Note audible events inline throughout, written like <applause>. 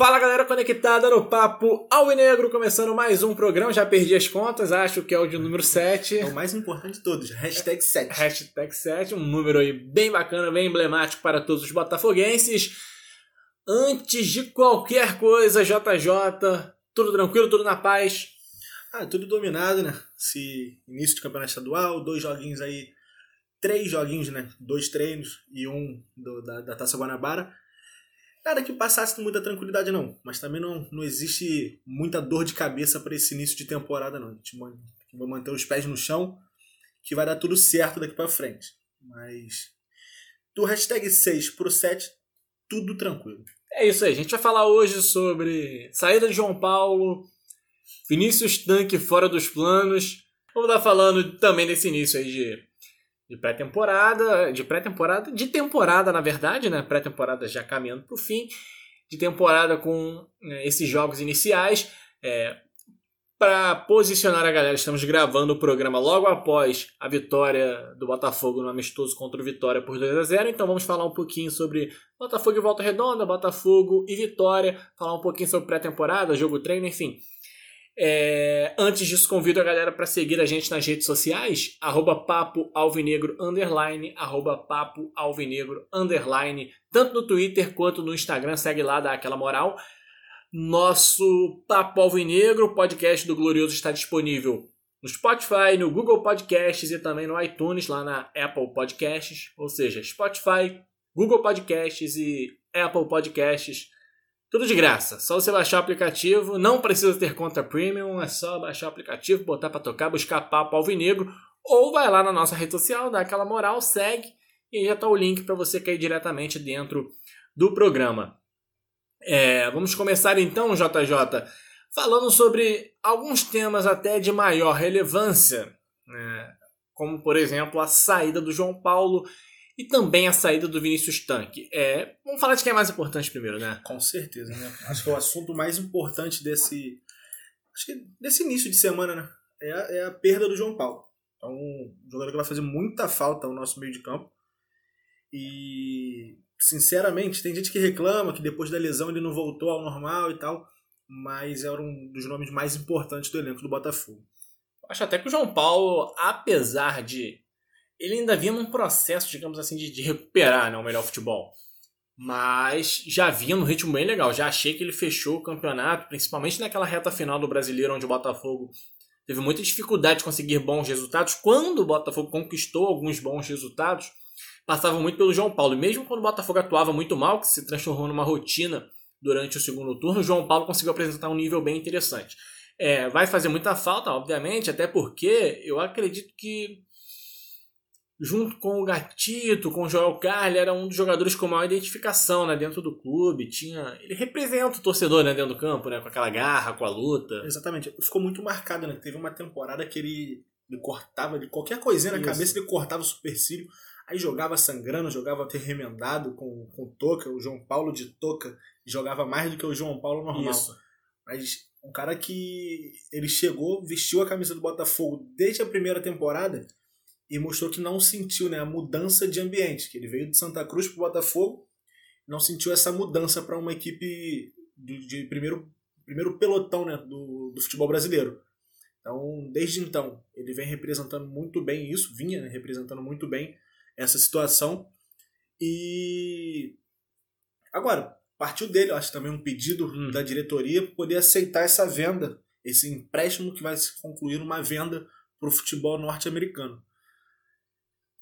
Fala galera conectada no Papo Alvinegro, começando mais um programa. Já perdi as contas, acho que é o de número 7. É o mais importante de todos, hashtag 7. Hashtag 7, um número aí bem bacana, bem emblemático para todos os botafoguenses. Antes de qualquer coisa, JJ, tudo tranquilo, tudo na paz? Ah, tudo dominado, né? Esse início de campeonato estadual, dois joguinhos aí, três joguinhos, né? Dois treinos e um do, da, da Taça Guanabara. Nada que passasse muita tranquilidade, não. Mas também não, não existe muita dor de cabeça para esse início de temporada, não. A gente vai manter os pés no chão, que vai dar tudo certo daqui para frente. Mas do hashtag 6 pro 7, tudo tranquilo. É isso aí. A gente vai falar hoje sobre saída de João Paulo, Vinícius Tanque fora dos planos. Vamos estar falando também desse início aí de de pré-temporada, de pré-temporada, de temporada na verdade, né? Pré-temporada já caminhando para o fim, de temporada com né, esses jogos iniciais. É, para posicionar a galera, estamos gravando o programa logo após a vitória do Botafogo no amistoso contra o Vitória por 2 a 0 Então vamos falar um pouquinho sobre Botafogo e Volta Redonda, Botafogo e Vitória, falar um pouquinho sobre pré-temporada, jogo treino, enfim. É, antes disso, convido a galera para seguir a gente nas redes sociais, arroba papo alvinegro, underline, arroba papo alvinegro, underline, tanto no Twitter quanto no Instagram, segue lá, dá aquela moral. Nosso Papo Alvinegro, podcast do Glorioso, está disponível no Spotify, no Google Podcasts e também no iTunes, lá na Apple Podcasts, ou seja, Spotify, Google Podcasts e Apple Podcasts tudo de graça. Só você baixar o aplicativo. Não precisa ter conta premium. É só baixar o aplicativo, botar para tocar, buscar papo alvinegro. Ou vai lá na nossa rede social, dá aquela moral, segue. E já está o link para você cair diretamente dentro do programa. É, vamos começar então, JJ, falando sobre alguns temas até de maior relevância, né? como por exemplo a saída do João Paulo e também a saída do Vinícius Tanque. É, vamos falar de quem é mais importante primeiro, né? Com certeza, né? Acho que é o assunto mais importante desse, acho que desse início de semana, né? É a, é a perda do João Paulo. É um jogador que vai fazer muita falta ao nosso meio de campo. E, sinceramente, tem gente que reclama que depois da lesão ele não voltou ao normal e tal, mas era um dos nomes mais importantes do elenco do Botafogo. Acho até que o João Paulo, apesar de ele ainda vinha num processo, digamos assim, de, de recuperar né, o melhor futebol. Mas já vinha num ritmo bem legal. Já achei que ele fechou o campeonato, principalmente naquela reta final do brasileiro, onde o Botafogo teve muita dificuldade de conseguir bons resultados. Quando o Botafogo conquistou alguns bons resultados, passava muito pelo João Paulo. E mesmo quando o Botafogo atuava muito mal, que se transformou numa rotina durante o segundo turno, o João Paulo conseguiu apresentar um nível bem interessante. É, vai fazer muita falta, obviamente, até porque eu acredito que junto com o Gatito, com o Joel Carli, era um dos jogadores com maior identificação né, dentro do clube. Tinha, ele representa o torcedor né, dentro do campo, né, com aquela garra, com a luta. Exatamente. Ficou muito marcado, né? Teve uma temporada que ele, ele cortava de qualquer coisinha na Isso. cabeça, ele cortava o supercílio. Aí jogava sangrando, jogava até remendado com, com toca, o João Paulo de toca, jogava mais do que o João Paulo normal. Isso. Mas um cara que ele chegou, vestiu a camisa do Botafogo desde a primeira temporada e mostrou que não sentiu né, a mudança de ambiente, que ele veio de Santa Cruz para o Botafogo, não sentiu essa mudança para uma equipe de, de, primeiro, primeiro pelotão né, do, do futebol brasileiro. Então, desde então, ele vem representando muito bem isso, vinha né, representando muito bem essa situação. E agora, partiu dele, acho também um pedido hum. da diretoria para poder aceitar essa venda, esse empréstimo que vai se concluir numa venda para o futebol norte-americano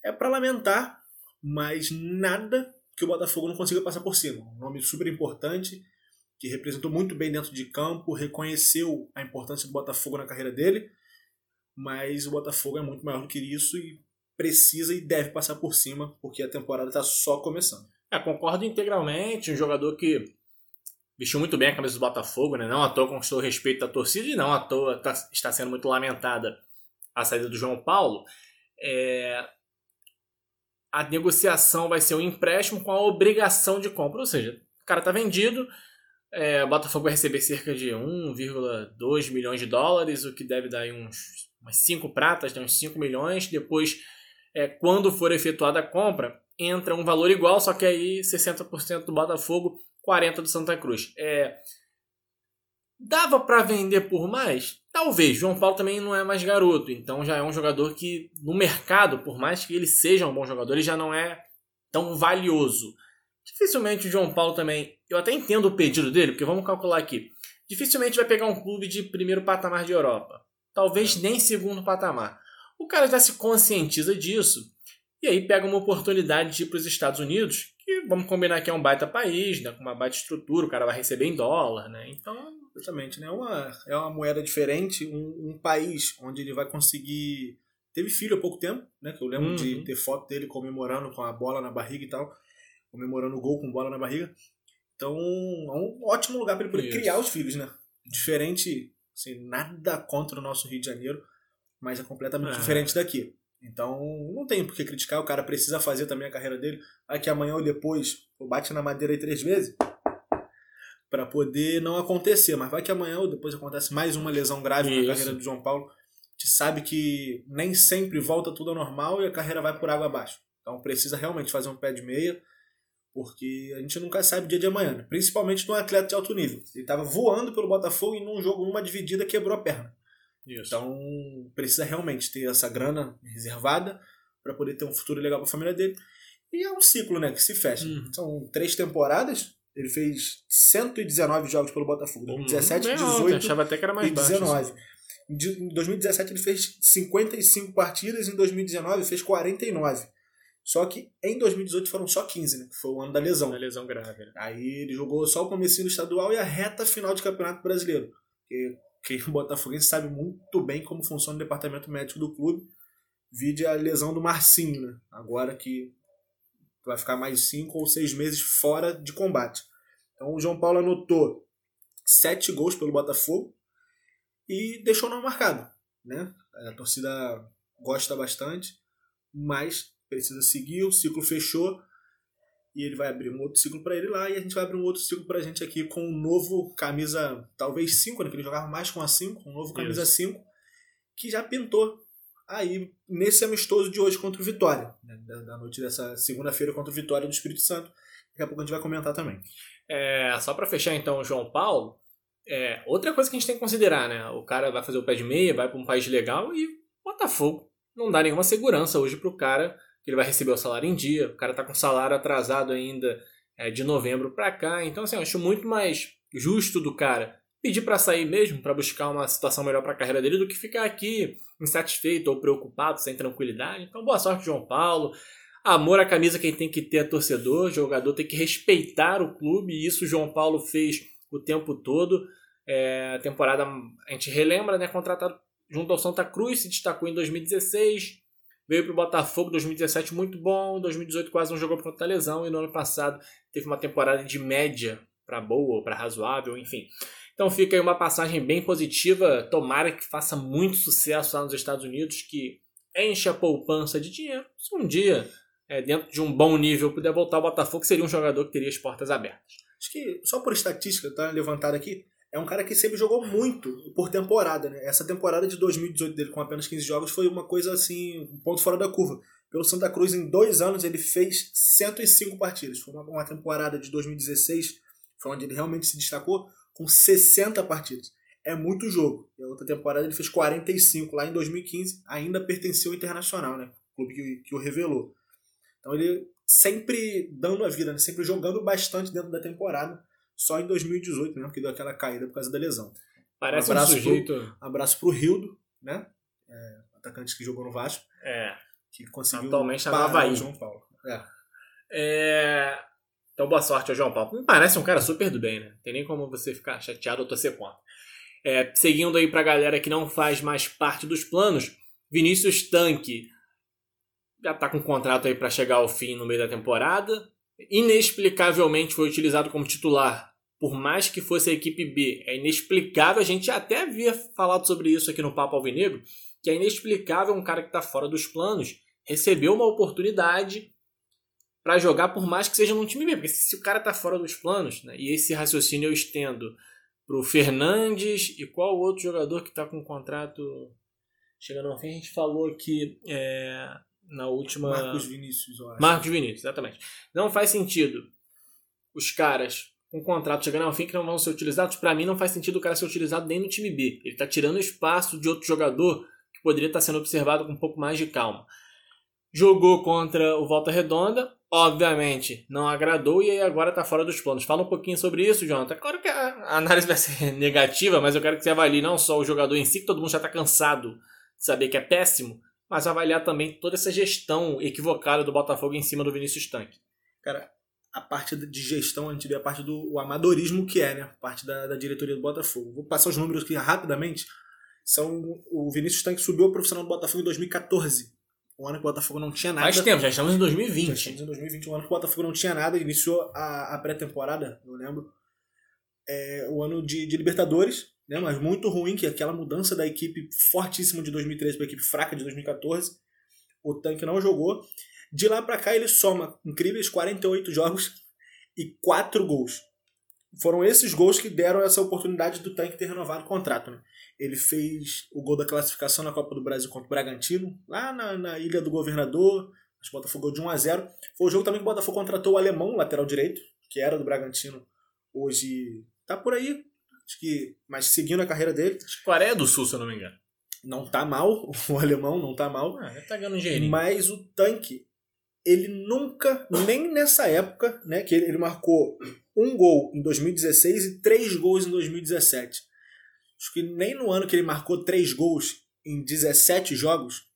é para lamentar, mas nada que o Botafogo não consiga passar por cima. Um nome super importante, que representou muito bem dentro de campo, reconheceu a importância do Botafogo na carreira dele, mas o Botafogo é muito maior do que isso e precisa e deve passar por cima, porque a temporada está só começando. É, concordo integralmente. Um jogador que vestiu muito bem a camisa do Botafogo, né? não à toa conquistou o respeito da torcida e não à toa tá, está sendo muito lamentada a saída do João Paulo. É, a negociação vai ser um empréstimo com a obrigação de compra. Ou seja, o cara está vendido, é, o Botafogo vai receber cerca de 1,2 milhões de dólares, o que deve dar uns umas 5 pratas, né, uns 5 milhões. Depois, é, quando for efetuada a compra, entra um valor igual, só que aí 60% do Botafogo, 40 do Santa Cruz. É, dava para vender por mais? Talvez. João Paulo também não é mais garoto, então já é um jogador que no mercado, por mais que ele seja um bom jogador, ele já não é tão valioso. Dificilmente o João Paulo também. Eu até entendo o pedido dele, porque vamos calcular aqui. Dificilmente vai pegar um clube de primeiro patamar de Europa. Talvez é. nem segundo patamar. O cara já se conscientiza disso. E aí pega uma oportunidade de ir para os Estados Unidos, que vamos combinar que é um baita país, né, com uma baita estrutura, o cara vai receber em dólar, né? Então. Justamente, né? Uma, é uma moeda diferente, um, um país onde ele vai conseguir. Teve filho há pouco tempo, né? Que eu lembro uhum. de ter foto dele comemorando com a bola na barriga e tal comemorando o gol com bola na barriga. Então, é um ótimo lugar para ele poder Isso. criar os filhos, né? Diferente, assim, nada contra o nosso Rio de Janeiro, mas é completamente é. diferente daqui. Então, não tem por que criticar, o cara precisa fazer também a carreira dele. Aqui amanhã ou depois, bate na madeira aí três vezes, para poder não acontecer. Mas vai que amanhã ou depois acontece mais uma lesão grave Isso. na carreira do João Paulo. A gente sabe que nem sempre volta tudo ao normal e a carreira vai por água abaixo. Então, precisa realmente fazer um pé de meia porque a gente nunca sabe o dia de amanhã, né? principalmente no atleta de alto nível. Ele estava voando pelo Botafogo e num jogo, numa dividida, quebrou a perna. Isso. Então precisa realmente ter essa grana reservada para poder ter um futuro legal para a família dele. E é um ciclo né, que se fecha. Uhum. São três temporadas. Ele fez 119 jogos pelo Botafogo. 2017, uhum, 18 achava até que era mais e 19. Em 2017 ele fez 55 partidas, em 2019 fez 49. Só que em 2018 foram só 15, né? Que foi o ano da lesão. Da lesão grave. Né? Aí ele jogou só o comecinho do estadual e a reta final de campeonato brasileiro. Porque quem o Botafoguense sabe muito bem como funciona o departamento médico do clube. Vide a lesão do Marcinho, né? Agora que vai ficar mais cinco ou seis meses fora de combate. Então o João Paulo anotou sete gols pelo Botafogo e deixou não marcado. Né? A torcida gosta bastante, mas precisa seguir, o ciclo fechou e ele vai abrir um outro ciclo para ele lá e a gente vai abrir um outro ciclo para a gente aqui com um novo camisa, talvez 5, né, que ele jogava mais com a 5, um novo camisa 5, que já pintou aí nesse amistoso de hoje contra o Vitória, né, da, da, noite dessa segunda-feira contra o Vitória do Espírito Santo. Daqui a pouco a gente vai comentar também. É, só para fechar então o João Paulo, é, outra coisa que a gente tem que considerar, né? O cara vai fazer o pé de meia, vai para um país legal e Botafogo não dá nenhuma segurança hoje para o cara ele vai receber o salário em dia, o cara está com salário atrasado ainda é, de novembro para cá. Então, assim, eu acho muito mais justo do cara pedir para sair mesmo, para buscar uma situação melhor para a carreira dele, do que ficar aqui insatisfeito ou preocupado, sem tranquilidade. Então, boa sorte, João Paulo. Amor à camisa quem tem que ter é torcedor, jogador tem que respeitar o clube, e isso o João Paulo fez o tempo todo. É, a temporada, a gente relembra, né, contratado junto ao Santa Cruz, se destacou em 2016, Veio para o Botafogo 2017 muito bom, 2018 quase não jogou por conta da lesão e no ano passado teve uma temporada de média para boa, para razoável, enfim. Então fica aí uma passagem bem positiva. Tomara que faça muito sucesso lá nos Estados Unidos, que enche a poupança de dinheiro. Se um dia, é, dentro de um bom nível, puder voltar ao Botafogo, seria um jogador que teria as portas abertas. Acho que, só por estatística, tá levantado aqui, é um cara que sempre jogou muito por temporada, né? Essa temporada de 2018 dele com apenas 15 jogos foi uma coisa assim, um ponto fora da curva. Pelo Santa Cruz, em dois anos, ele fez 105 partidas. Foi uma, uma temporada de 2016, foi onde ele realmente se destacou, com 60 partidas. É muito jogo. E a outra temporada ele fez 45, lá em 2015, ainda pertenceu ao Internacional, né? O clube que, que o revelou. Então ele sempre dando a vida, né? sempre jogando bastante dentro da temporada só em 2018 mesmo que deu aquela caída por causa da lesão. Parece um, abraço um sujeito. Pro, abraço pro Rildo, né? É, atacante que jogou no Vasco. É. Que conseguiu. Atualmente no Havaí. João Paulo. É. é. Então, boa sorte ao João Paulo. Me parece um cara super do bem, né? Tem nem como você ficar chateado ou torcer contra. É, seguindo aí pra galera que não faz mais parte dos planos, Vinícius Tanque já tá com contrato aí para chegar ao fim no meio da temporada. Inexplicavelmente foi utilizado como titular por mais que fosse a equipe B, é inexplicável. A gente até havia falado sobre isso aqui no Papo Alvinegro, que é inexplicável um cara que está fora dos planos receber uma oportunidade para jogar, por mais que seja num time B. Porque se o cara está fora dos planos, né, e esse raciocínio eu estendo para o Fernandes e qual outro jogador que está com um contrato chegando ao fim, a gente falou aqui é, na última. Marcos Vinícius, eu acho. Marcos Vinícius, exatamente. Não faz sentido os caras com contrato chegando ao fim que não vão ser utilizados, para mim não faz sentido o cara ser utilizado nem no time B. Ele está tirando espaço de outro jogador que poderia estar tá sendo observado com um pouco mais de calma. Jogou contra o Volta Redonda, obviamente não agradou e aí agora está fora dos planos. Fala um pouquinho sobre isso, Jonathan. Claro que a análise vai ser <laughs> negativa, mas eu quero que você avalie não só o jogador em si, que todo mundo já está cansado de saber que é péssimo, mas avaliar também toda essa gestão equivocada do Botafogo em cima do Vinícius Tanque. Cara, a parte de gestão, a gente vê a parte do amadorismo que é, né? A parte da, da diretoria do Botafogo. Vou passar os números aqui rapidamente. São, o Vinícius Tanque subiu ao profissional do Botafogo em 2014. Um ano que o Botafogo não tinha nada. Faz tempo, já estamos em 2020. Já estamos em 2020, um ano que o Botafogo não tinha nada. Iniciou a, a pré-temporada, eu lembro. É, o ano de, de Libertadores, né? Mas muito ruim, que aquela mudança da equipe fortíssima de 2013 para a equipe fraca de 2014. O Tanque não jogou. De lá para cá ele soma incríveis 48 jogos e 4 gols. Foram esses gols que deram essa oportunidade do Tanque ter renovado o contrato. Né? Ele fez o gol da classificação na Copa do Brasil contra o Bragantino, lá na, na Ilha do Governador. Acho que o Botafogo de 1 a 0 Foi o jogo também que o Botafogo contratou o alemão, lateral direito, que era do Bragantino. Hoje tá por aí. Acho que, mas seguindo a carreira dele. Acho que Coreia do Sul, se eu não me engano. Não tá mal, <laughs> o alemão não tá mal. Ah, tá ganhando dinheirinho. Mas o tanque ele nunca, nem nessa época, né, que ele, marcou um gol em 2016 e três gols em 2017. Acho que nem no ano que ele marcou três gols em 17 jogos,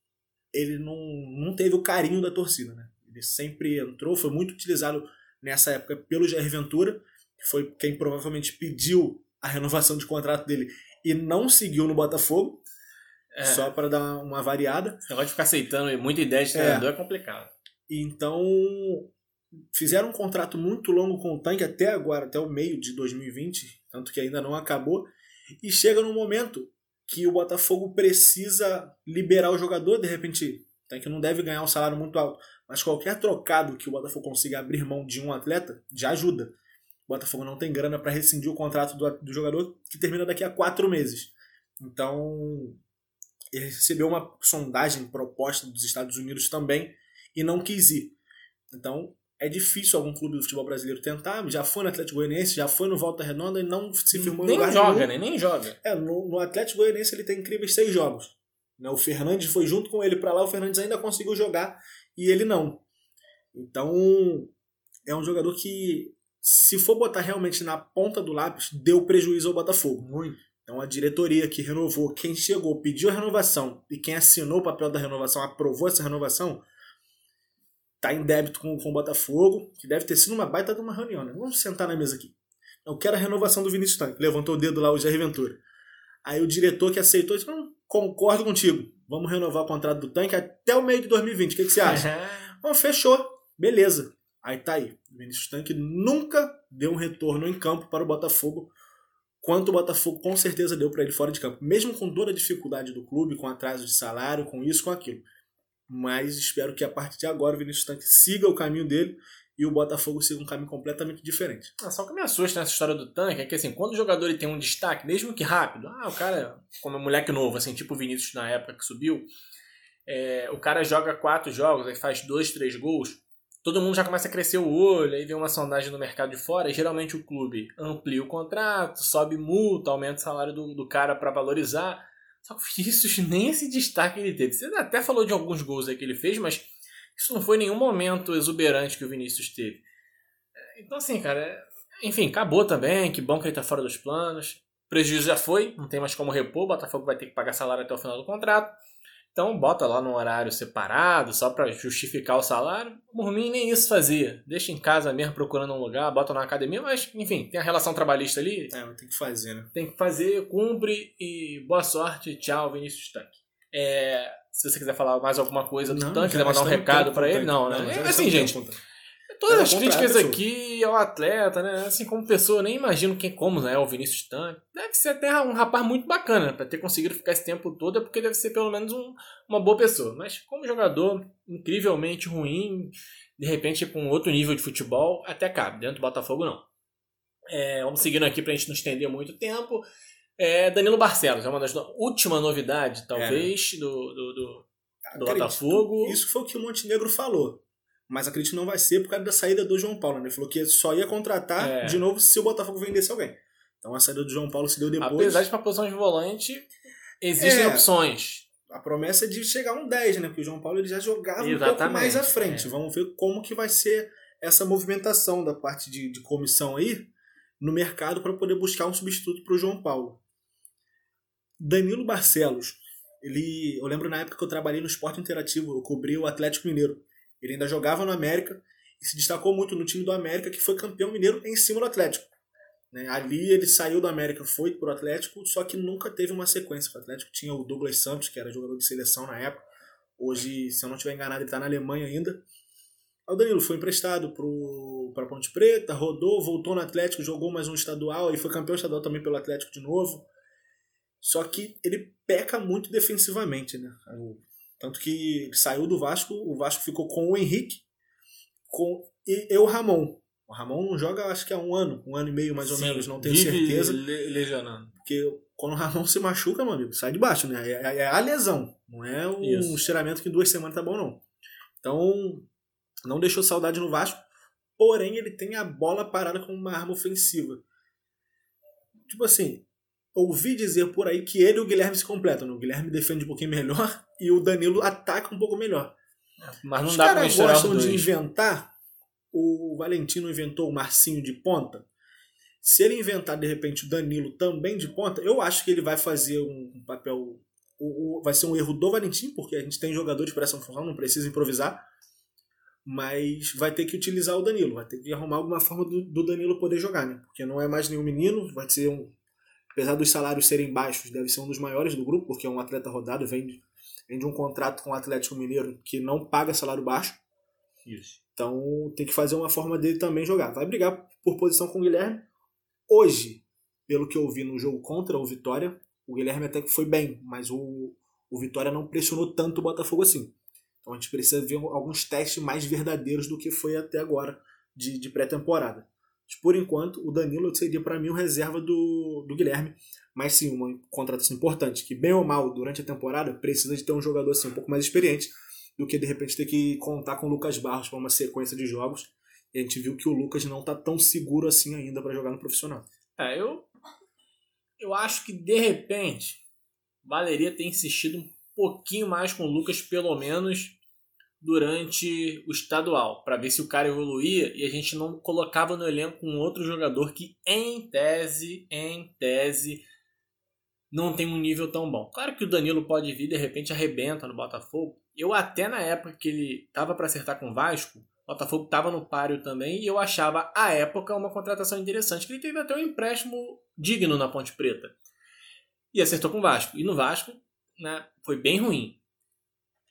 ele não, não teve o carinho da torcida. Né? Ele sempre entrou, foi muito utilizado nessa época pelo Jair Ventura, que foi quem provavelmente pediu a renovação de contrato dele e não seguiu no Botafogo. É. Só para dar uma variada. Você pode ficar aceitando muita ideia de é. treinador é, é complicado. Então, fizeram um contrato muito longo com o Tanque até agora, até o meio de 2020, tanto que ainda não acabou. E chega num momento que o Botafogo precisa liberar o jogador, de repente, o Tanque não deve ganhar um salário muito alto, mas qualquer trocado que o Botafogo consiga abrir mão de um atleta já ajuda. Botafogo não tem grana para rescindir o contrato do, do jogador, que termina daqui a quatro meses. Então, ele recebeu uma sondagem proposta dos Estados Unidos também e não quis ir. Então, é difícil algum clube do futebol brasileiro tentar. Já foi no Atlético Goianiense, já foi no Volta Redonda e não se firmou nem em lugar joga, nenhum. né? Nem joga. É, no, no Atlético Goianiense ele tem incríveis seis jogos. Né? O Fernandes foi junto com ele para lá, o Fernandes ainda conseguiu jogar e ele não. Então, é um jogador que, se for botar realmente na ponta do lápis, deu prejuízo ao Botafogo. Muito. Então a diretoria que renovou, quem chegou, pediu a renovação e quem assinou o papel da renovação, aprovou essa renovação, tá em débito com, com o Botafogo, que deve ter sido uma baita de uma reunião, né? Vamos sentar na mesa aqui. Eu quero a renovação do Vinícius Tanque. Levantou o dedo lá o Jair Ventura. Aí o diretor que aceitou disse: não, concordo contigo. Vamos renovar o contrato do tanque até o meio de 2020. O que, que você acha? <laughs> Bom, fechou. Beleza. Aí tá aí. O Vinícius Tanque nunca deu um retorno em campo para o Botafogo, quanto o Botafogo com certeza deu para ele fora de campo. Mesmo com toda a dificuldade do clube, com atraso de salário, com isso, com aquilo mas espero que a partir de agora o Vinícius Tanque siga o caminho dele e o Botafogo siga um caminho completamente diferente. Ah, só que me assusta nessa história do tanque é que assim, quando o jogador ele tem um destaque, mesmo que rápido, ah, o cara, como um moleque novo, assim, tipo o Vinícius na época que subiu, é, o cara joga quatro jogos, aí faz dois, três gols, todo mundo já começa a crescer o olho, aí vem uma sondagem no mercado de fora, e geralmente o clube amplia o contrato, sobe multa, aumenta o salário do, do cara para valorizar. Só que <laughs> o Vinícius nem esse destaque ele teve. Você até falou de alguns gols aí que ele fez, mas isso não foi nenhum momento exuberante que o Vinícius teve. Então, assim, cara, enfim, acabou também. Que bom que ele tá fora dos planos. Prejuízo já foi, não tem mais como repor. O Botafogo vai ter que pagar salário até o final do contrato. Então bota lá num horário separado, só para justificar o salário. Por mim, nem isso fazia. Deixa em casa mesmo procurando um lugar, bota na academia, mas enfim, tem a relação trabalhista ali. É, tem que fazer, né? Tem que fazer, cumpre e boa sorte. Tchau, Vinícius Tanque. É, se você quiser falar mais alguma coisa do não, Tanque, quiser mandar um recado para ele, não, né? Não, é, assim, gente. Todas as críticas aqui ao atleta, né? Assim, como pessoa, nem imagino quem, como né, o Vinícius Tanque. Deve ser até um rapaz muito bacana, né? Pra ter conseguido ficar esse tempo todo, é porque deve ser pelo menos um, uma boa pessoa. Mas como jogador incrivelmente ruim, de repente com outro nível de futebol, até cabe. Dentro do Botafogo, não. É, vamos seguindo aqui pra gente não estender muito tempo. É, Danilo Barcelos, é uma das no... última novidade, talvez, é. do, do, do, do Botafogo. Isso foi o que o Montenegro falou Mas acredito que não vai ser por causa da saída do João Paulo. Né? Ele falou que só ia contratar É. de novo se o Botafogo vendesse alguém. Então a saída do João Paulo se deu depois. Apesar de pra posição de volante, existem É. opções. A promessa é de chegar um 10, né? Porque o João Paulo ele já jogava um pouco Exatamente, mais à frente. é. Vamos ver como que vai ser essa movimentação da parte de, de comissão aí no mercado para poder buscar um substituto para o João Paulo. Danilo Barcelos. Ele, eu lembro na época que eu trabalhei no esporte interativo, eu cobri o Atlético Mineiro. Ele ainda jogava no América e se destacou muito no time do América, que foi campeão mineiro em cima do Atlético. né? Ali ele saiu do América, foi pro Atlético, só que nunca teve uma sequência. O Atlético tinha o Douglas Santos, que era jogador de seleção na época. Hoje, se eu não estiver enganado, ele está na Alemanha ainda. O Danilo foi emprestado para Ponte Preta, rodou, voltou no Atlético, jogou mais um estadual e foi campeão estadual também pelo Atlético de novo. Só que ele peca muito defensivamente, né? Tanto que saiu do Vasco, o Vasco ficou com o Henrique com, e, e o Ramon. O Ramon não joga, acho que há um ano, um ano e meio mais ou Sim, menos, não tenho certeza. le- lesionando. Porque quando o Ramon se machuca, meu amigo, sai de baixo, né? É, é- é a lesão, não é um Isso. estiramento que em duas semanas tá bom, não. Então, não deixou saudade no Vasco, porém ele tem a bola parada como uma arma ofensiva. Tipo assim, ouvi dizer por aí que ele e o Guilherme se completam. né? O Guilherme defende um pouquinho melhor e o Danilo ataca um pouco melhor. Mas não Os dá pra caras misturar os gostam de inventar. O Valentino inventou o Marcinho de ponta. Se ele inventar, de repente, o Danilo também de ponta, eu acho que ele vai fazer um papel. vai ser um erro do Valentim, porque a gente tem jogadores para essa função, não precisa improvisar. Mas vai ter que utilizar o Danilo, vai ter que arrumar alguma forma do, do Danilo poder jogar, né? Porque não é mais nenhum menino, vai ser um. Apesar dos salários serem baixos, deve ser um dos maiores do grupo, porque é um atleta rodado, vem de, vem de um contrato com o Atlético Mineiro que não paga salário baixo. Isso. Então tem que fazer uma forma dele também jogar. Vai brigar por posição com o Guilherme. Hoje, pelo que eu vi no jogo contra o Vitória, o Guilherme até que foi bem, mas o, o Vitória não pressionou tanto o Botafogo assim. Então a gente precisa ver alguns testes mais verdadeiros do que foi até agora de, de pré-temporada. Por enquanto, o Danilo seria para mim o reserva do, do Guilherme, mas sim, uma contratação importante, que bem ou mal, durante a temporada, precisa de ter um jogador assim, um pouco mais experiente do que de repente ter que contar com o Lucas Barros para uma sequência de jogos. E a gente viu que o Lucas não tá tão seguro assim ainda para jogar no profissional. É, eu, eu acho que de repente valeria ter insistido um pouquinho mais com o Lucas, pelo menos durante o estadual, para ver se o cara evoluía e a gente não colocava no elenco um outro jogador que, em tese, em tese, não tem um nível tão bom. Claro que o Danilo pode vir de repente arrebenta no Botafogo. Eu até na época que ele tava para acertar com o Vasco, o Botafogo tava no páreo também e eu achava à época uma contratação interessante, que ele teve até um empréstimo digno na Ponte Preta. E acertou com o Vasco. E no Vasco, né, foi bem ruim.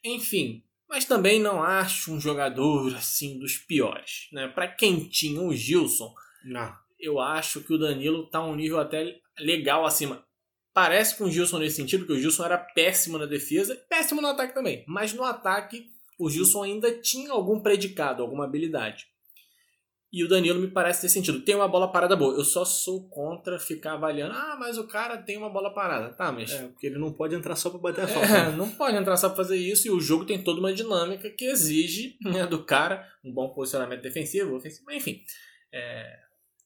Enfim, mas também não acho um jogador assim dos piores, né? Para quem tinha o Gilson, Não. eu acho que o Danilo tá um nível até legal acima. Parece com o Gilson nesse sentido, porque o Gilson era péssimo na defesa, péssimo no ataque também. Mas no ataque, o Gilson ainda tinha algum predicado, alguma habilidade. E o Danilo me parece ter sentido. Tem uma bola parada boa. Eu só sou contra ficar avaliando. Ah, mas o cara tem uma bola parada. Tá, mas. É, porque ele não pode entrar só para bater a falta. É, <laughs> não pode entrar só pra fazer isso. E o jogo tem toda uma dinâmica que exige né, do cara um bom posicionamento defensivo, ofensivo, enfim. É,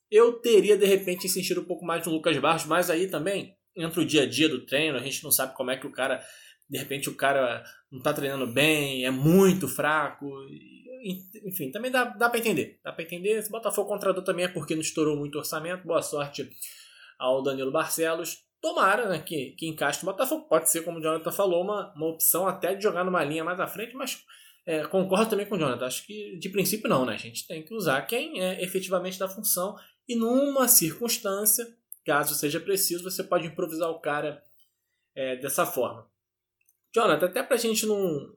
eu teria de repente insistido um pouco mais no Lucas Barros, mas aí também entra o dia a dia do treino, a gente não sabe como é que o cara, de repente o cara não tá treinando bem, é muito fraco, enfim, também dá, dá para entender, dá para entender, se o Botafogo contratou também é porque não estourou muito orçamento, boa sorte ao Danilo Barcelos, tomara né, que, que encaixe no Botafogo, pode ser, como o Jonathan falou, uma, uma opção até de jogar numa linha mais à frente, mas é, concordo também com o Jonathan, acho que de princípio não, né, a gente tem que usar quem é efetivamente da função, e numa circunstância caso seja preciso, você pode improvisar o cara é, dessa forma. Jonathan, até pra gente não.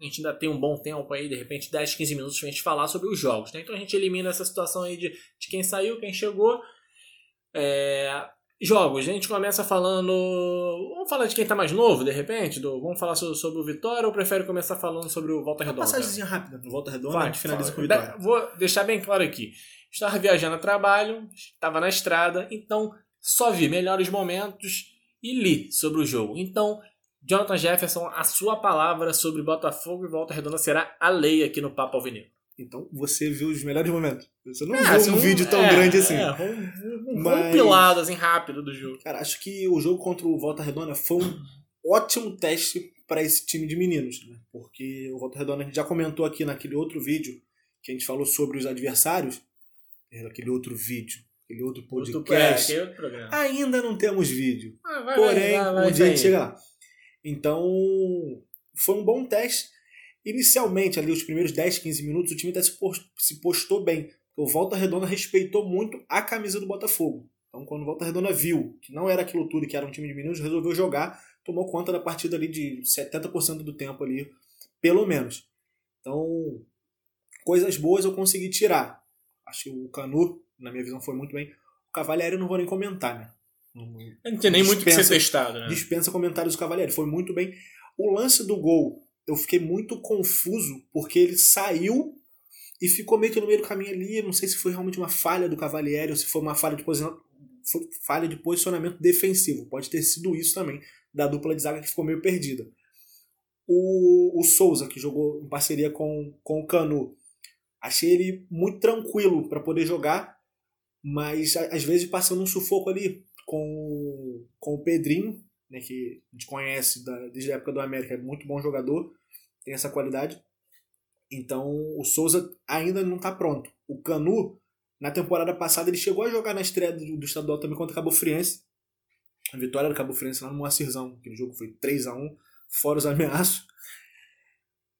A gente ainda tem um bom tempo aí, de repente 10, 15 minutos pra gente falar sobre os jogos. Né? Então a gente elimina essa situação aí de, de quem saiu, quem chegou. É, jogos, a gente começa falando. Vamos falar de quem tá mais novo, de repente? Do, vamos falar so- sobre o Vitória ou prefere começar falando sobre o Volta Uma Redonda? passagemzinha rápida no Volta Redonda, Vai, a gente finaliza com vitória. De- Vou deixar bem claro aqui. Estava viajando a trabalho, estava na estrada, então só vi melhores momentos e li sobre o jogo. Então, Jonathan Jefferson, a sua palavra sobre Botafogo e Volta Redonda será a lei aqui no Papo Alvinegro. Então você viu os melhores momentos. Você não é, viu um, um, vídeo tão é, grande assim. É, um, um Mas, compilado assim rápido do jogo. Cara, acho que o jogo contra o Volta Redonda foi um ótimo teste para esse time de meninos, né? Porque o Volta Redonda a gente já comentou aqui naquele outro vídeo que a gente falou sobre os adversários, aquele outro vídeo, aquele outro podcast. Outro, é, outro Ainda não temos vídeo. Ah, vai, Porém, vai, vai, um dia a gente chega lá. Então, foi um bom teste. Inicialmente, ali, os primeiros 10, 15 minutos, o time até se postou bem. O Volta Redonda respeitou muito a camisa do Botafogo. Então, quando o Volta Redonda viu que não era aquilo tudo, que era um time de meninos, resolveu jogar, tomou conta da partida ali de 70% do tempo ali, pelo menos. Então, coisas boas eu consegui tirar. Acho que o Canu, na minha visão, foi muito bem. O Cavalieri eu não vou nem comentar, né? Não, não tem nem dispensa, muito que ser testado, né? Dispensa comentários do Cavalieri. Foi muito bem. O lance do gol, eu fiquei muito confuso, porque ele saiu e ficou meio que no meio do caminho ali. Não sei se foi realmente uma falha do Cavalieri ou se foi uma falha de posicionamento, falha de posicionamento defensivo. Pode ter sido isso também, da dupla de zaga que ficou meio perdida. O, o Souza, que jogou em parceria com, com o Canu, achei ele muito tranquilo para poder jogar, mas às vezes passando um sufoco ali com, com o Pedrinho, né, que a gente conhece da, desde a época do América, é muito bom jogador, tem essa qualidade. Então o Souza ainda não está pronto. O Canu, na temporada passada, ele chegou a jogar na estreia do, do estadual também contra o Cabo Friense. A vitória do Cabo Friense lá no Moacirzão. Aquele jogo foi 3 a 1 fora os ameaços.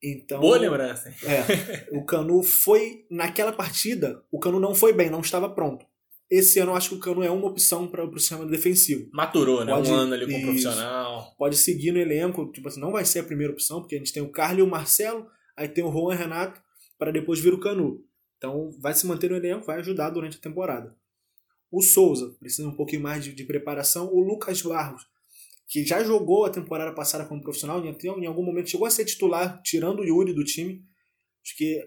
Então, Boa lembrança. É, o Canu foi naquela partida, o Canu não foi bem, não estava pronto. Esse ano eu acho que o Cano é uma opção para o sistema defensivo. Maturou, né? Pode, um ano ali com profissional. Pode seguir no elenco, tipo assim, não vai ser a primeira opção, porque a gente tem o Carlos e o Marcelo, aí tem o Juan Renato, para depois vir o Canu. Então vai se manter no elenco, vai ajudar durante a temporada. O Souza precisa um pouquinho mais de, de preparação. O Lucas Barros, que já jogou a temporada passada como profissional, em algum momento chegou a ser titular, tirando o Yuri do time. Acho que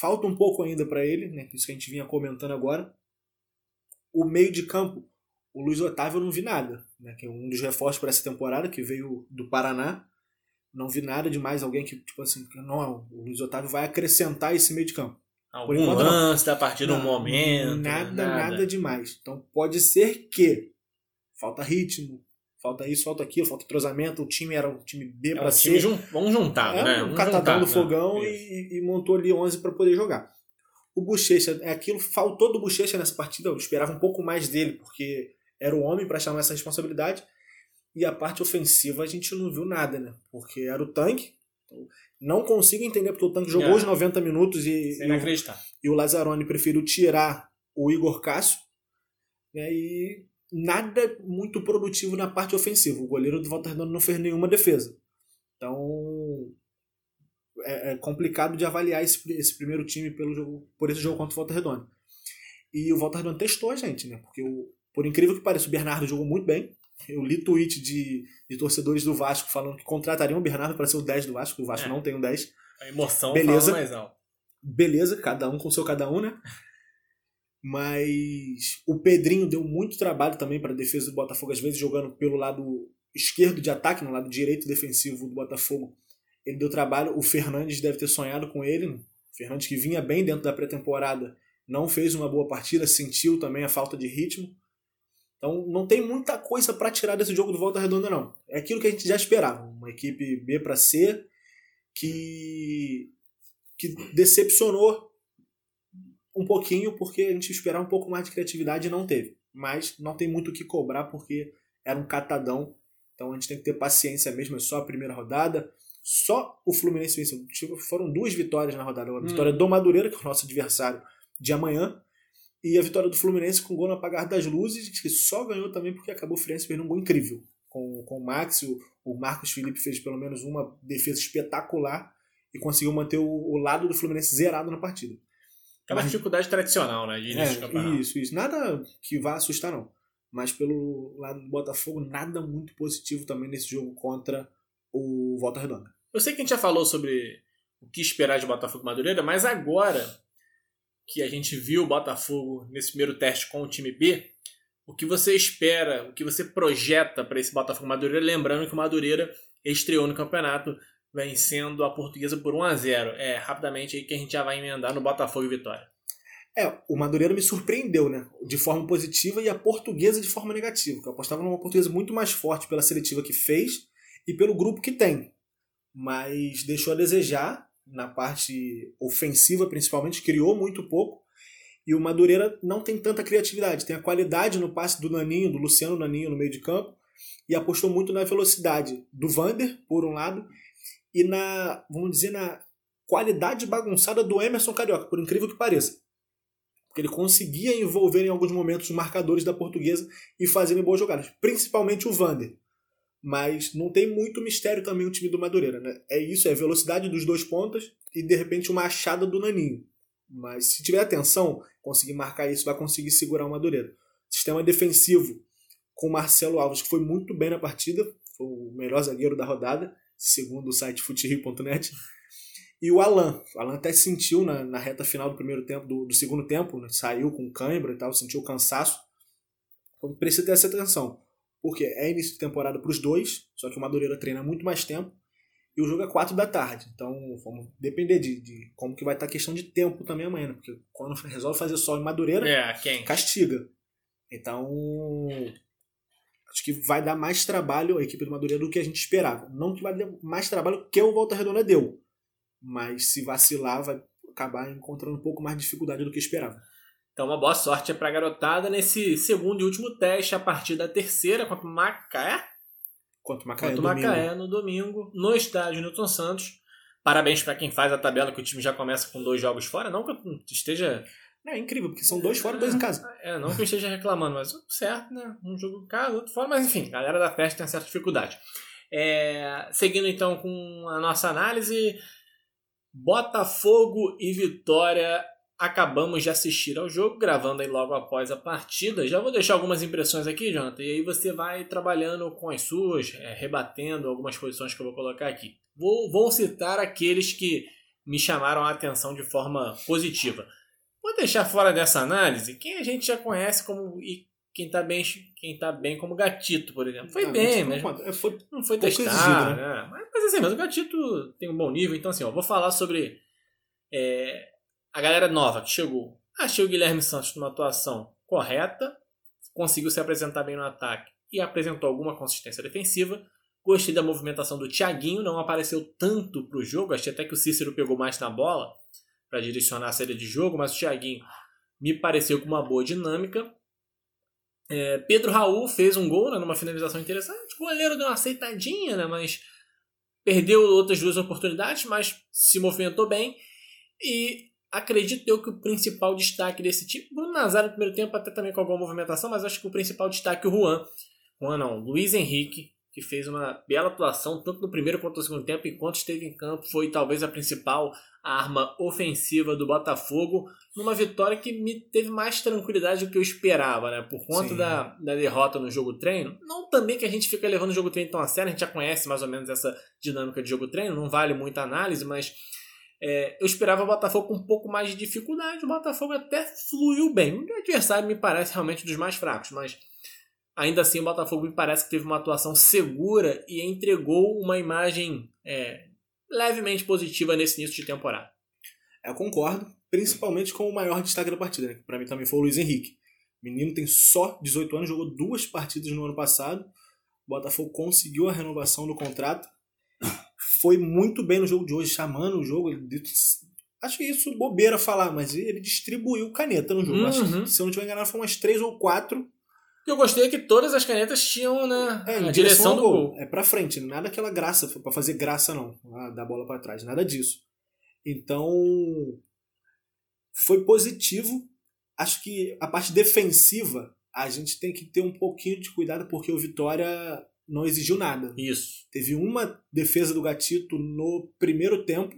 falta um pouco ainda para ele, né? Isso que a gente vinha comentando agora o meio de campo, o Luiz Otávio eu não vi nada, né? Que é um dos reforços para essa temporada que veio do Paraná. Não vi nada demais, alguém que, tipo assim, não, o Luiz Otávio vai acrescentar esse meio de campo. Algum enquanto, lance a partir do momento. Nada, nada, nada demais. Então pode ser que falta ritmo, falta isso, falta aquilo, falta entrosamento. O time era um time B é para C. Jun... Vamos juntar, é, né? Um catadão do né? fogão e, e, montou ali 11 para poder jogar. O Bochecha, é aquilo faltou do Bochecha nessa partida, eu esperava um pouco mais dele, porque era o homem para chamar essa responsabilidade. E a parte ofensiva a gente não viu nada, né? Porque era o tanque. Então, não consigo entender porque o tanque jogou é. os 90 minutos e, Sem e, e o Lazzaroni preferiu tirar o Igor Cássio. Né? E nada muito produtivo na parte ofensiva. O goleiro do Volta Redonda não fez nenhuma defesa. Então, é, é, complicado de avaliar esse, esse primeiro time pelo jogo, por esse jogo contra o Volta Redonda. E o Volta Redonda testou a gente, né? Porque, o, por incrível que pareça, o Bernardo jogou muito bem. Eu li tweet de, de torcedores do Vasco falando que contratariam o Bernardo para ser o 10 do Vasco, o Vasco é. não tem um 10. A emoção Beleza. mais alto. Beleza, cada um com seu cada um, né? Mas o Pedrinho deu muito trabalho também para a defesa do Botafogo, às vezes jogando pelo lado esquerdo de ataque, no lado direito defensivo do Botafogo ele deu trabalho. O Fernandes deve ter sonhado com ele. O Fernandes, que vinha bem dentro da pré-temporada, não fez uma boa partida, sentiu também a falta de ritmo. Então não tem muita coisa para tirar desse jogo do Volta Redonda, não. É aquilo que a gente já esperava. Uma equipe B para C que, que decepcionou um pouquinho porque a gente esperava um pouco mais de criatividade e não teve. Mas não tem muito o que cobrar porque era um catadão. Então a gente tem que ter paciência mesmo, é só a primeira rodada. Só o Fluminense venceu. Tipo, foram duas vitórias na rodada. A hum. vitória do Madureira, que é o nosso adversário de amanhã, e a vitória do Fluminense com gol no apagar das luzes, que só ganhou também porque acabou o Fluminense fazendo um gol incrível. Com, com o Max, o, o Marcos Felipe fez pelo menos uma defesa espetacular e conseguiu manter o, o lado do Fluminense zerado na partida. Aquela Mas, dificuldade tradicional, né? De início é, Isso, isso. Nada que vá assustar, não. Mas pelo lado do Botafogo, nada muito positivo também nesse jogo contra o Volta Redonda. Eu sei que a gente já falou sobre o que esperar de Botafogo Madureira, mas agora que a gente viu o Botafogo nesse primeiro teste com o time B, o que você espera, o que você projeta para esse Botafogo Madureira, lembrando que o Madureira estreou no campeonato vencendo a Portuguesa por 1 a 0 É, rapidamente aí que a gente já vai emendar no Botafogo e Vitória. É, o Madureira me surpreendeu, né? De forma positiva e a portuguesa de forma negativa. Eu apostava numa portuguesa muito mais forte pela seletiva que fez e pelo grupo que tem. Mas deixou a desejar na parte ofensiva, principalmente, criou muito pouco. E o Madureira não tem tanta criatividade. Tem a qualidade no passe do Naninho, do Luciano Naninho no meio de campo. E apostou muito na velocidade do Vander, por um lado, e na, vamos dizer, na qualidade bagunçada do Emerson Carioca, por incrível que pareça. Porque ele conseguia envolver em alguns momentos os marcadores da portuguesa e fazerem boas jogadas, principalmente o Vander. Mas não tem muito mistério também o time do Madureira, né? É isso, é velocidade dos dois pontas e de repente uma achada do Naninho. Mas se tiver atenção, conseguir marcar isso, vai conseguir segurar o Madureira. Sistema defensivo com Marcelo Alves, que foi muito bem na partida, foi o melhor zagueiro da rodada, segundo o site futerio.net. E o Alan. O Alan até sentiu na, na reta final do primeiro tempo, do, do segundo tempo, né? saiu com cãibra e tal, sentiu cansaço. Então precisa ter essa atenção. Porque é início de temporada para os dois, só que o Madureira treina muito mais tempo. E o jogo é 4 da tarde. Então vamos depender de, de como que vai estar a questão de tempo também amanhã. Né? Porque quando resolve fazer sol em Madureira, é, castiga. Então acho que vai dar mais trabalho a equipe do Madureira do que a gente esperava. Não que vai dar mais trabalho que o Volta Redonda deu mas se vacilar vai acabar encontrando um pouco mais de dificuldade do que esperava. Então, uma boa sorte para a garotada nesse segundo e último teste a partir da terceira contra o Macaé. Contra o Macaé, contra o Macaé no domingo, no estádio Newton Santos. Parabéns para quem faz a tabela, que o time já começa com dois jogos fora. Não que eu esteja. É incrível, porque são dois fora e dois em casa. É, não que eu esteja reclamando, mas certo, né? Um jogo em casa, outro fora, mas enfim, a galera da festa tem certa dificuldade. É, seguindo então com a nossa análise, Botafogo e Vitória. Acabamos de assistir ao jogo, gravando aí logo após a partida. Já vou deixar algumas impressões aqui, Jonathan, e aí você vai trabalhando com as suas, é, rebatendo algumas posições que eu vou colocar aqui. Vou, vou citar aqueles que me chamaram a atenção de forma positiva. Vou deixar fora dessa análise quem a gente já conhece como e quem tá bem, quem tá bem como gatito, por exemplo. Foi ah, bem, mas não, foi, não foi testado. Né? né? Mas, mas, assim, mas o gatito tem um bom nível, então assim, ó, vou falar sobre é, a galera nova que chegou. Achei o Guilherme Santos numa atuação correta, conseguiu se apresentar bem no ataque e apresentou alguma consistência defensiva. Gostei da movimentação do Thiaguinho, não apareceu tanto pro jogo, achei até que o Cícero pegou mais na bola para direcionar a série de jogo, mas o Thiaguinho me pareceu com uma boa dinâmica. É, Pedro Raul fez um gol né, numa finalização interessante. O goleiro deu uma aceitadinha, né, mas perdeu outras duas oportunidades, mas se movimentou bem. E acredito eu que o principal destaque desse time, Bruno Nazário no primeiro tempo até também com alguma movimentação, mas acho que o principal destaque é o Juan. Juan não, Luiz Henrique, que fez uma bela atuação tanto no primeiro quanto no segundo tempo, enquanto esteve em campo, foi talvez a principal arma ofensiva do Botafogo numa vitória que me teve mais tranquilidade do que eu esperava, né? Por conta da, da derrota no jogo treino. Não também que a gente fica levando o jogo treino tão a sério, a gente já conhece mais ou menos essa dinâmica de jogo treino, não vale muita análise, mas é, eu esperava o Botafogo com um pouco mais de dificuldade. O Botafogo até fluiu bem. O adversário me parece realmente dos mais fracos, mas ainda assim o Botafogo me parece que teve uma atuação segura e entregou uma imagem é, levemente positiva nesse início de temporada. Eu concordo principalmente com o maior destaque da partida, né? que para mim também foi o Luiz Henrique. O menino tem só 18 anos, jogou duas partidas no ano passado. O Botafogo conseguiu a renovação do contrato. Foi muito bem no jogo de hoje, chamando o jogo. Ele, acho que isso bobeira falar, mas ele distribuiu caneta no jogo. Uhum. Acho que, se eu não estiver enganado, foi umas três ou quatro. Eu gostei que todas as canetas tinham né, é, a direção, do gol. É pra frente, nada aquela graça, para fazer graça não, da bola para trás, nada disso. Então, foi positivo. Acho que a parte defensiva a gente tem que ter um pouquinho de cuidado porque o Vitória não exigiu nada. Isso. Teve uma defesa do Gatito no primeiro tempo,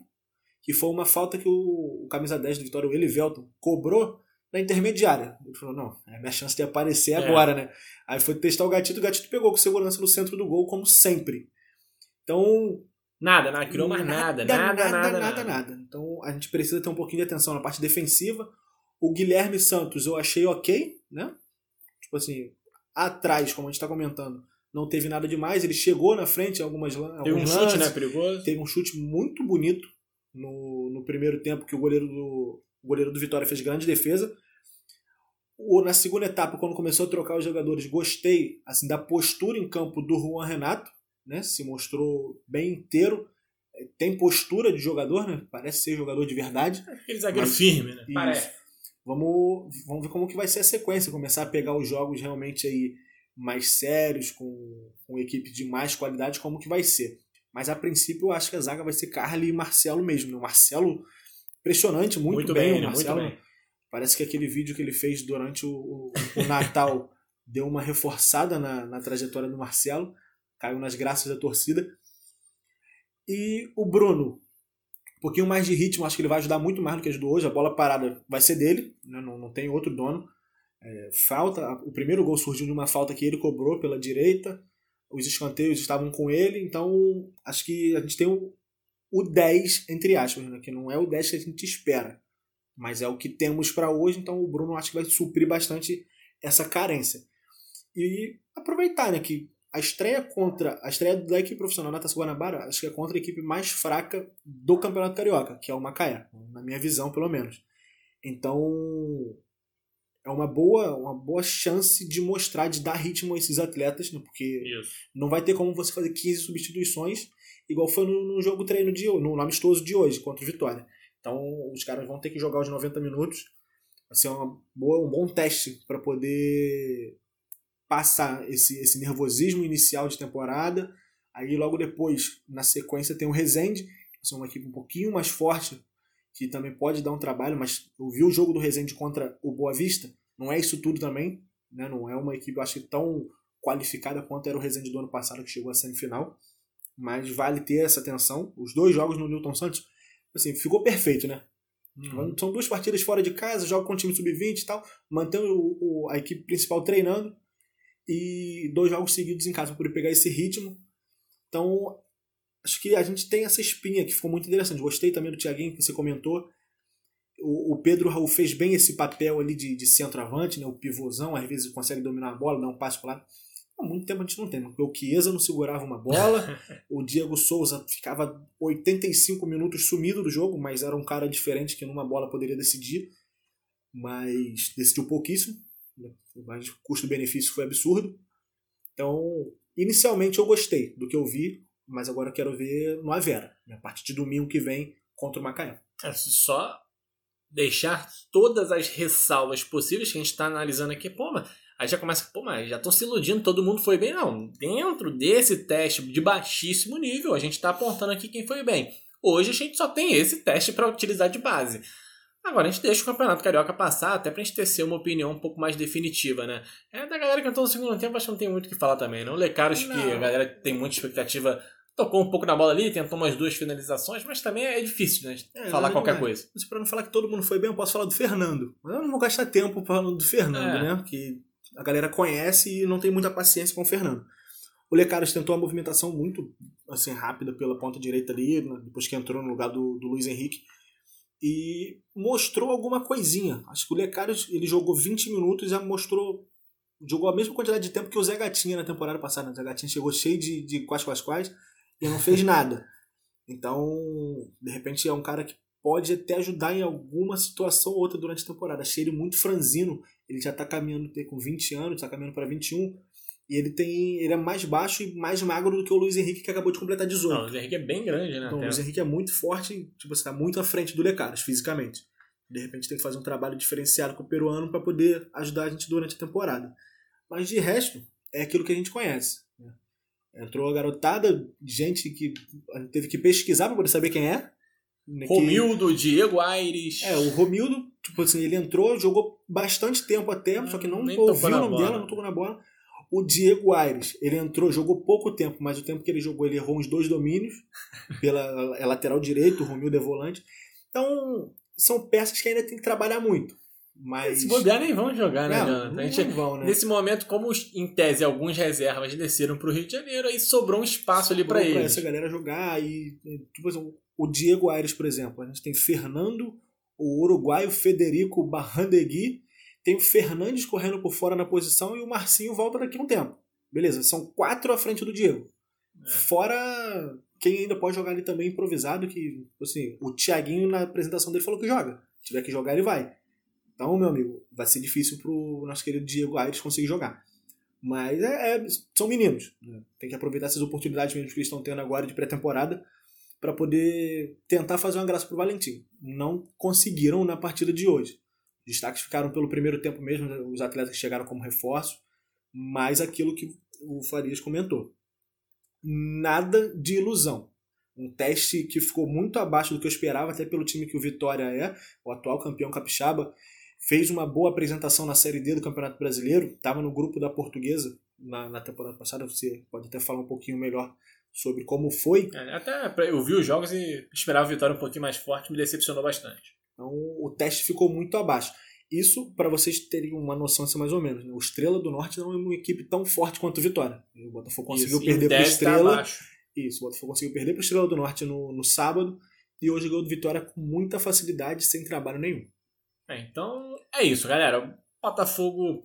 que foi uma falta que o, o camisa 10 do Vitória, o Elivelton, cobrou na intermediária. Ele falou: não, é minha chance de aparecer é. agora, né? Aí foi testar o Gatito, o Gatito pegou com segurança no centro do gol, como sempre. Então, Nada, não criou mais nada, nada, nada, nada, nada, nada. Então a gente precisa ter um pouquinho de atenção na parte defensiva. O Guilherme Santos eu achei ok, né? Tipo assim, atrás, como a gente está comentando, não teve nada demais. Ele chegou na frente algumas Teve um lances, chute, né? Perigoso. Teve um chute muito bonito no, no primeiro tempo que o goleiro do, o goleiro do Vitória fez grande defesa. O, na segunda etapa, quando começou a trocar os jogadores, gostei assim da postura em campo do Juan Renato, né? Se mostrou bem inteiro. Tem postura de jogador, né? Parece ser jogador de verdade. Aquele zagueiro Mas- firme, né? Isso. Parece. Vamos, vamos ver como que vai ser a sequência, começar a pegar os jogos realmente aí mais sérios, com, com equipe de mais qualidade, como que vai ser. Mas a princípio eu acho que a zaga vai ser Carly e Marcelo mesmo. Né? O Marcelo, impressionante, muito, Muito bem. bem, né? Muito Marcelo, bem. Parece que aquele vídeo que ele fez durante o, o- o Natal <laughs> deu uma reforçada na, na trajetória do Marcelo, caiu nas graças da torcida. E o Bruno, um pouquinho mais de ritmo, acho que ele vai ajudar muito mais do que ajudou hoje. A bola parada vai ser dele, né? não, não tem outro dono. É, falta, o primeiro gol surgiu de uma falta que ele cobrou pela direita, os escanteios estavam com ele, então acho que a gente tem o, o 10, entre aspas, né? que não é o 10 que a gente espera, mas é o que temos para hoje, então o Bruno acho que vai suprir bastante essa carência. E aproveitar né, que a estreia contra a estreia da equipe profissional na Taça Guanabara, acho que é contra a equipe mais fraca do Campeonato Carioca, que é o Macaé, na minha visão, pelo menos. Então, é uma boa, uma boa chance de mostrar, de dar ritmo a esses atletas, né, porque Isso. não vai ter como você fazer 15 substituições, igual foi no, no jogo treino de hoje, no amistoso de hoje, contra o Vitória. Então, os caras vão ter que jogar os 90 minutos. Vai ser uma boa, um bom teste para poder passar esse, esse nervosismo inicial de temporada. Aí, logo depois, na sequência, tem o Rezende, que é uma equipe um pouquinho mais forte, que também pode dar um trabalho, mas eu vi o jogo do Rezende contra o Boa Vista, não é isso tudo também, né? não é uma equipe, eu acho que tão qualificada quanto era o Rezende do ano passado, que chegou à semifinal, mas vale ter essa atenção. Os dois jogos no Newton Santos, assim, ficou perfeito, né? Uhum. São duas partidas fora de casa, joga com o time sub-20 e tal, mantém o, o- a equipe principal treinando e dois jogos seguidos em casa para poder pegar esse ritmo. Então, acho que a gente tem essa espinha que ficou muito interessante. Gostei também do Thiaguinho que você comentou. O, o Pedro Raul fez bem esse papel ali de, de centroavante, né? o pivôzão, às vezes consegue dominar a bola, dar um passe para lá. Há muito tempo a gente não tem, porque o Chiesa não segurava uma bola, <laughs> o Diego Souza ficava 85 minutos sumido do jogo, mas era um cara diferente que numa bola poderia decidir, mas decidiu pouquíssimo, né? mas o custo-benefício foi absurdo. Então, inicialmente eu gostei do que eu vi, mas agora eu quero ver no Avera, né? a partir de domingo que vem contra o Macaé. É só deixar todas as ressalvas possíveis que a gente está analisando aqui. Pô, mas aí já começa, pô, mas já estão se iludindo, todo mundo foi bem. Não, dentro desse teste de baixíssimo nível, a gente está apontando aqui quem foi bem. Hoje a gente só tem esse teste para utilizar de base. Agora a gente deixa o Campeonato Carioca passar, até pra gente ter uma opinião um pouco mais definitiva, né? É da galera que entrou no segundo tempo, acho que não tem muito o que falar também, não. O Lecaros, que a galera tem muita expectativa, tocou um pouco na bola ali, tentou umas duas finalizações, mas também é difícil, né? É, falar qualquer é. coisa. Mas para não falar que todo mundo foi bem, eu posso falar do Fernando. Mas eu não vou gastar tempo falando do Fernando, É. né? Porque a galera conhece e não tem muita paciência com o Fernando. O Lecaros tentou uma movimentação muito assim, rápida pela ponta direita ali, né, depois que entrou no lugar do, do Luiz Henrique. E mostrou alguma coisinha. Acho que o Lecaros ele jogou 20 minutos e já mostrou. Jogou a mesma quantidade de tempo que o Zé Gatinha na temporada passada. O Zé Gatinha chegou cheio de, de quais, quais, quais e não fez <laughs> nada. Então, de repente, é um cara que pode até ajudar em alguma situação ou outra durante a temporada. Achei ele muito franzino. Ele já está caminhando com 20 anos, está caminhando para 21. E ele tem. Ele é mais baixo e mais magro do que o Luiz Henrique, que acabou de completar 18. Não, o Luiz Henrique é bem grande, né? Então, o. Luiz Henrique é muito forte, tipo, você tá muito à frente do Lecaros, fisicamente. De repente tem que fazer um trabalho diferenciado com o peruano para poder ajudar a gente durante a temporada. Mas de resto, é aquilo que a gente conhece. Entrou a garotada, gente que a gente teve que pesquisar para poder saber quem é. né, que- Romildo, Diego Aires. É, o Romildo, tipo assim, ele entrou, jogou bastante tempo até, só que não ouviu o nome bola. dela, não tocou na bola. O Diego Aires, ele entrou, jogou pouco tempo, mas o tempo que ele jogou, ele errou uns dois domínios <laughs> pela é lateral direito, o Romildo é volante. Então, são peças que ainda tem que trabalhar muito. Mas. Se bobear, nem vão jogar, né, Não, não gente, vão, né? Nesse momento, como em tese alguns reservas desceram pro Rio de Janeiro, aí sobrou um espaço ali pra Sobrou eles. essa galera jogar. E, tipo assim, o Diego Aires, por exemplo, a gente tem Fernando, o uruguaio Federico Barrandegui, tem o Fernandes correndo por fora na posição e o Marcinho volta daqui a um tempo. Beleza, são quatro à frente do Diego. É. Fora quem ainda pode jogar ali também improvisado, que, assim, o Thiaguinho na apresentação dele falou que joga. Se tiver que jogar, ele vai. Então, meu amigo, vai ser difícil pro nosso querido Diego Aires conseguir jogar. Mas é, é- são meninos. né? Tem que aproveitar essas oportunidades mesmo que eles estão tendo agora de pré-temporada para poder tentar fazer uma graça pro Valentim. Não conseguiram na partida de hoje. Destaques ficaram pelo primeiro tempo mesmo, né, os atletas que chegaram como reforço, mas aquilo que o Farias comentou. Nada de ilusão. Um teste que ficou muito abaixo do que eu esperava, até pelo time que o Vitória é, o atual campeão capixaba. Fez uma boa apresentação na Série D do Campeonato Brasileiro, estava no grupo da Portuguesa na, na temporada passada. Você pode até falar um pouquinho melhor sobre como foi. É, até eu vi os jogos e esperava a vitória um pouquinho mais forte, me decepcionou bastante. Então o teste ficou muito abaixo. Isso para vocês terem uma noção assim, mais ou menos. né? O Estrela do Norte não é uma equipe tão forte quanto o Vitória. O Botafogo conseguiu Isso, perder o para Dez tá Estrela. abaixo. Isso, o Botafogo conseguiu perder para Estrela do Norte no, no sábado e hoje ganhou do Vitória com muita facilidade, sem trabalho nenhum. É, então é isso, galera. O Botafogo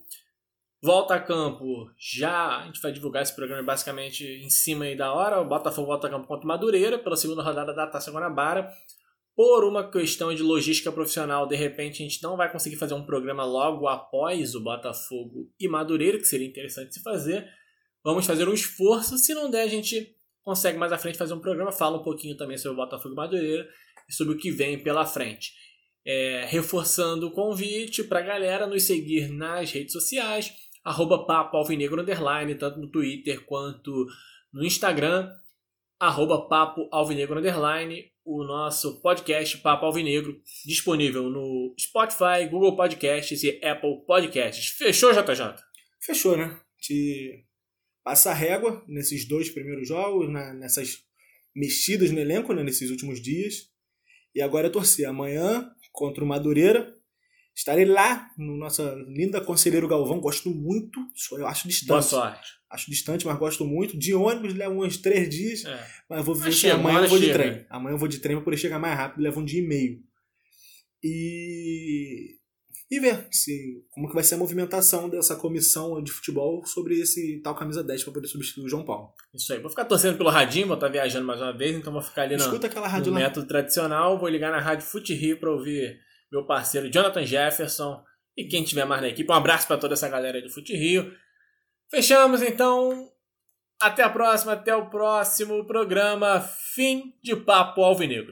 volta a campo já. A gente vai divulgar esse programa basicamente em cima aí da hora. O Botafogo volta a campo contra o Madureira pela segunda rodada da Taça Guanabara. Por uma questão de logística profissional, de repente a gente não vai conseguir fazer um programa logo após o Botafogo e Madureira, que seria interessante se fazer. Vamos fazer um esforço. Se não der, a gente consegue mais à frente fazer um programa. Fala um pouquinho também sobre o Botafogo e Madureira e sobre o que vem pela frente. É, reforçando o convite para a galera nos seguir nas redes sociais, arroba Papo Alvinegro tanto no Twitter quanto no Instagram, arroba Papo Alvinegro Underline, o nosso podcast Papo Alvinegro, disponível no Spotify, Google Podcasts e Apple Podcasts. Fechou, JJ? Fechou, né? Te passa a régua nesses dois primeiros jogos, na- nessas mexidas no elenco, né? nesses últimos dias. E agora é torcer. Amanhã, contra o Madureira, estarei lá no nossa linda Conselheiro Galvão. Gosto muito, eu acho distante. Boa sorte. Acho distante, mas gosto muito. De ônibus leva uns três dias, É. mas vou ver se amanhã eu vou de trem. Amanhã eu vou de trem para poder chegar mais rápido, leva um dia e meio. E e ver se como que vai ser a movimentação dessa comissão de futebol sobre esse tal camisa 10 para poder substituir o João Paulo. Isso aí. Vou ficar torcendo pelo radinho, vou estar viajando mais uma vez, então vou ficar ali na, Escuta aquela rádio no lá. método tradicional. Vou ligar na Rádio Fute Rio para ouvir meu parceiro Jonathan Jefferson e quem tiver mais na equipe. Um abraço para toda essa galera aí do Fute Rio. Fechamos então. Até a próxima, até o próximo programa. Fim de Papo Alvinegro.